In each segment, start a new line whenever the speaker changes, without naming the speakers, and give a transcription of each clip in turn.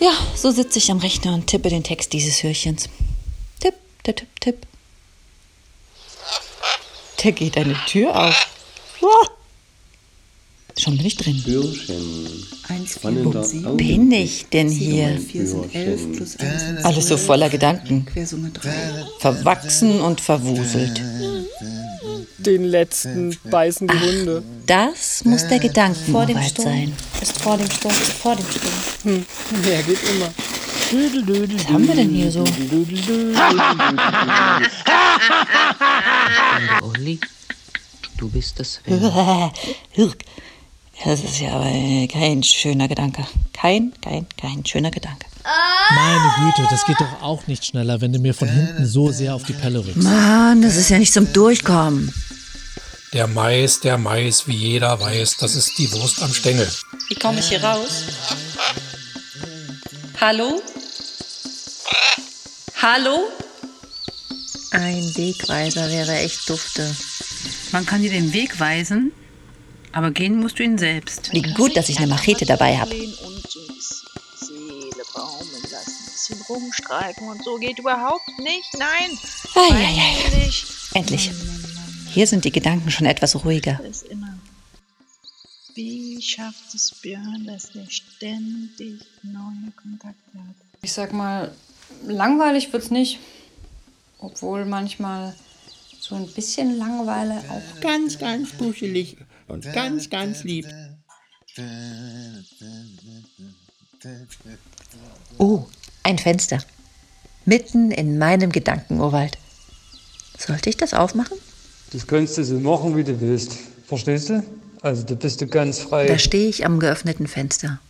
Ja, so sitze ich am Rechner und tippe den Text dieses Hörchens. Tipp, tipp, tipp, tipp. Da geht eine Tür auf. Wow. Schon bin ich drin.
Bürschen.
1,
Wann
4,
denn da?
7,
Bin ich denn hier?
4 sind 11, plus 1 sind
Alles so
12,
voller Gedanken.
Quersumme 3.
Verwachsen und verwuselt.
Den letzten beißen die Hunde.
Das muss der
vor dem Sturm
sein.
ist vor dem Sturm ist vor dem Sturm.
Mehr geht immer.
Was haben wir denn hier so?
Olli, du bist das
Hirk. Das ist ja aber kein schöner Gedanke. Kein, kein, kein schöner Gedanke.
Meine Güte, das geht doch auch nicht schneller, wenn du mir von hinten so sehr auf die Pelle rückst.
Mann, das ist ja nicht zum Durchkommen.
Der Mais, der Mais, wie jeder weiß, das ist die Wurst am Stängel.
Wie komme ich hier raus? Hallo? Hallo?
Ein Wegweiser wäre echt dufte.
Man kann dir den Weg weisen, aber gehen musst du ihn selbst.
Wie gut, dass ich eine Machete dabei habe.
und so ein bisschen Seele baumeln lassen, ein bisschen rumstreiken und so geht überhaupt nicht. Nein,
Eieiei. Endlich. Hier sind die Gedanken schon etwas ruhiger.
Wie schafft es Björn, dass er ständig neue Kontakte hat?
Ich sag mal, langweilig wird's nicht. Obwohl manchmal so ein bisschen Langeweile auch.
Ganz, ganz buschelig und ganz, ganz lieb.
Oh, ein Fenster. Mitten in meinem Gedankenurwald. Sollte ich das aufmachen?
Das kannst du so machen, wie du willst. Verstehst du? Also da bist du ganz frei.
Da stehe ich am geöffneten Fenster.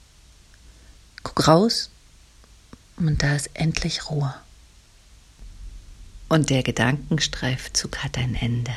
Guck raus und da ist endlich Ruhe. Und der Gedankenstreifzug hat ein Ende.